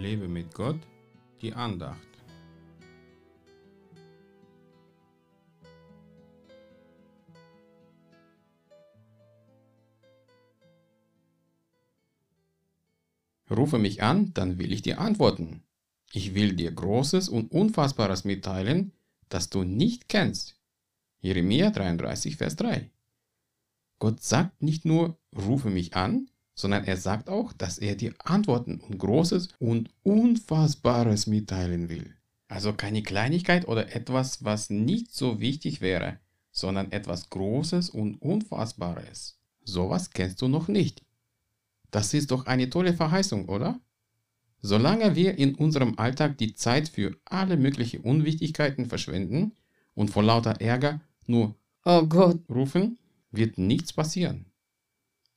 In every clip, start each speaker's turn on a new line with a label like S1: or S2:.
S1: Lebe mit Gott, die Andacht. Rufe mich an, dann will ich dir antworten. Ich will dir Großes und Unfassbares mitteilen, das du nicht kennst. Jeremia 33, Vers 3. Gott sagt nicht nur, rufe mich an, sondern er sagt auch, dass er dir Antworten und Großes und Unfassbares mitteilen will. Also keine Kleinigkeit oder etwas, was nicht so wichtig wäre, sondern etwas Großes und Unfassbares. Sowas kennst du noch nicht. Das ist doch eine tolle Verheißung, oder? Solange wir in unserem Alltag die Zeit für alle möglichen Unwichtigkeiten verschwenden und vor lauter Ärger nur Oh Gott rufen, wird nichts passieren.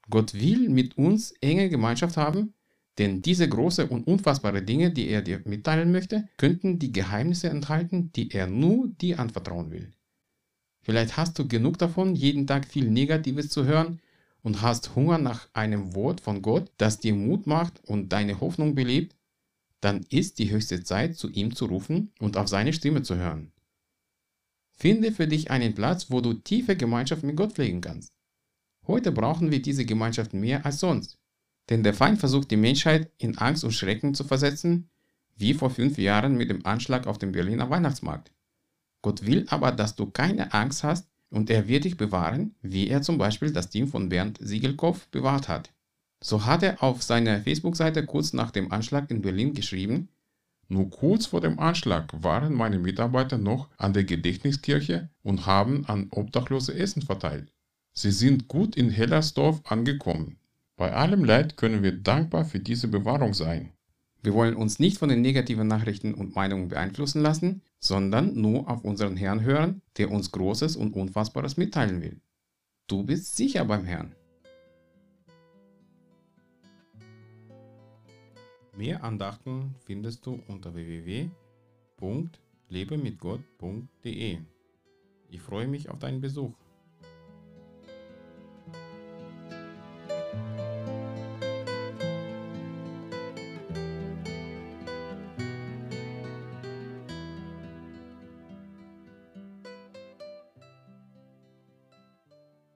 S1: Gott will mit uns enge Gemeinschaft haben, denn diese große und unfassbare Dinge, die er dir mitteilen möchte, könnten die Geheimnisse enthalten, die er nur dir anvertrauen will. Vielleicht hast du genug davon, jeden Tag viel Negatives zu hören und hast Hunger nach einem Wort von Gott, das dir Mut macht und deine Hoffnung belebt, dann ist die höchste Zeit, zu ihm zu rufen und auf seine Stimme zu hören. Finde für dich einen Platz, wo du tiefe Gemeinschaft mit Gott pflegen kannst. Heute brauchen wir diese Gemeinschaft mehr als sonst. Denn der Feind versucht die Menschheit in Angst und Schrecken zu versetzen, wie vor fünf Jahren mit dem Anschlag auf dem Berliner Weihnachtsmarkt. Gott will aber, dass du keine Angst hast und er wird dich bewahren, wie er zum Beispiel das Team von Bernd Siegelkopf bewahrt hat. So hat er auf seiner Facebook-Seite kurz nach dem Anschlag in Berlin geschrieben, nur kurz vor dem Anschlag waren meine Mitarbeiter noch an der Gedächtniskirche und haben an Obdachlose Essen verteilt. Sie sind gut in Hellersdorf angekommen. Bei allem Leid können wir dankbar für diese Bewahrung sein. Wir wollen uns nicht von den negativen Nachrichten und Meinungen beeinflussen lassen, sondern nur auf unseren Herrn hören, der uns Großes und Unfassbares mitteilen will. Du bist sicher beim Herrn. Mehr Andachten findest du unter www.lebemitgott.de. Ich freue mich auf deinen Besuch.